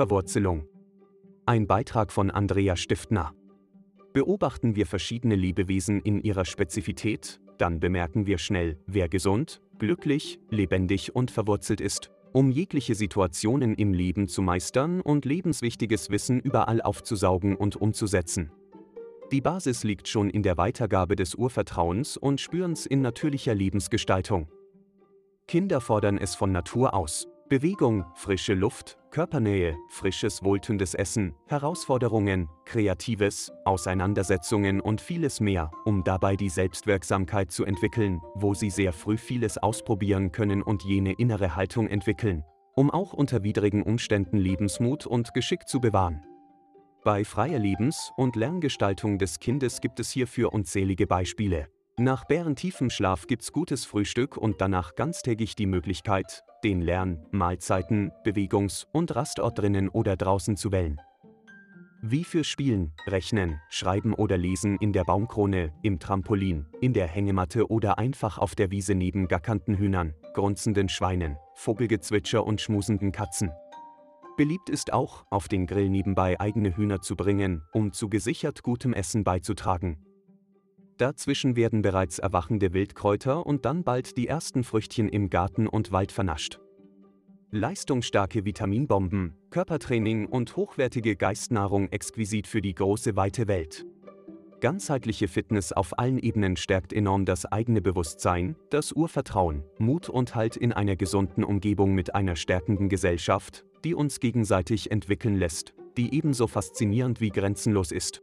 Verwurzelung. Ein Beitrag von Andrea Stiftner. Beobachten wir verschiedene Lebewesen in ihrer Spezifität, dann bemerken wir schnell, wer gesund, glücklich, lebendig und verwurzelt ist, um jegliche Situationen im Leben zu meistern und lebenswichtiges Wissen überall aufzusaugen und umzusetzen. Die Basis liegt schon in der Weitergabe des Urvertrauens und Spürens in natürlicher Lebensgestaltung. Kinder fordern es von Natur aus. Bewegung, frische Luft, Körpernähe, frisches, wohltuendes Essen, Herausforderungen, Kreatives, Auseinandersetzungen und vieles mehr, um dabei die Selbstwirksamkeit zu entwickeln, wo sie sehr früh vieles ausprobieren können und jene innere Haltung entwickeln, um auch unter widrigen Umständen Lebensmut und Geschick zu bewahren. Bei freier Lebens- und Lerngestaltung des Kindes gibt es hierfür unzählige Beispiele. Nach bärentiefem Schlaf gibt's gutes Frühstück und danach ganztägig die Möglichkeit, den Lern-, Mahlzeiten-, Bewegungs- und Rastort drinnen oder draußen zu wählen. Wie für Spielen, Rechnen, Schreiben oder Lesen in der Baumkrone, im Trampolin, in der Hängematte oder einfach auf der Wiese neben gackernden Hühnern, grunzenden Schweinen, Vogelgezwitscher und schmusenden Katzen. Beliebt ist auch, auf den Grill nebenbei eigene Hühner zu bringen, um zu gesichert gutem Essen beizutragen. Dazwischen werden bereits erwachende Wildkräuter und dann bald die ersten Früchtchen im Garten und Wald vernascht. Leistungsstarke Vitaminbomben, Körpertraining und hochwertige Geistnahrung exquisit für die große weite Welt. Ganzheitliche Fitness auf allen Ebenen stärkt enorm das eigene Bewusstsein, das Urvertrauen, Mut und Halt in einer gesunden Umgebung mit einer stärkenden Gesellschaft, die uns gegenseitig entwickeln lässt, die ebenso faszinierend wie grenzenlos ist.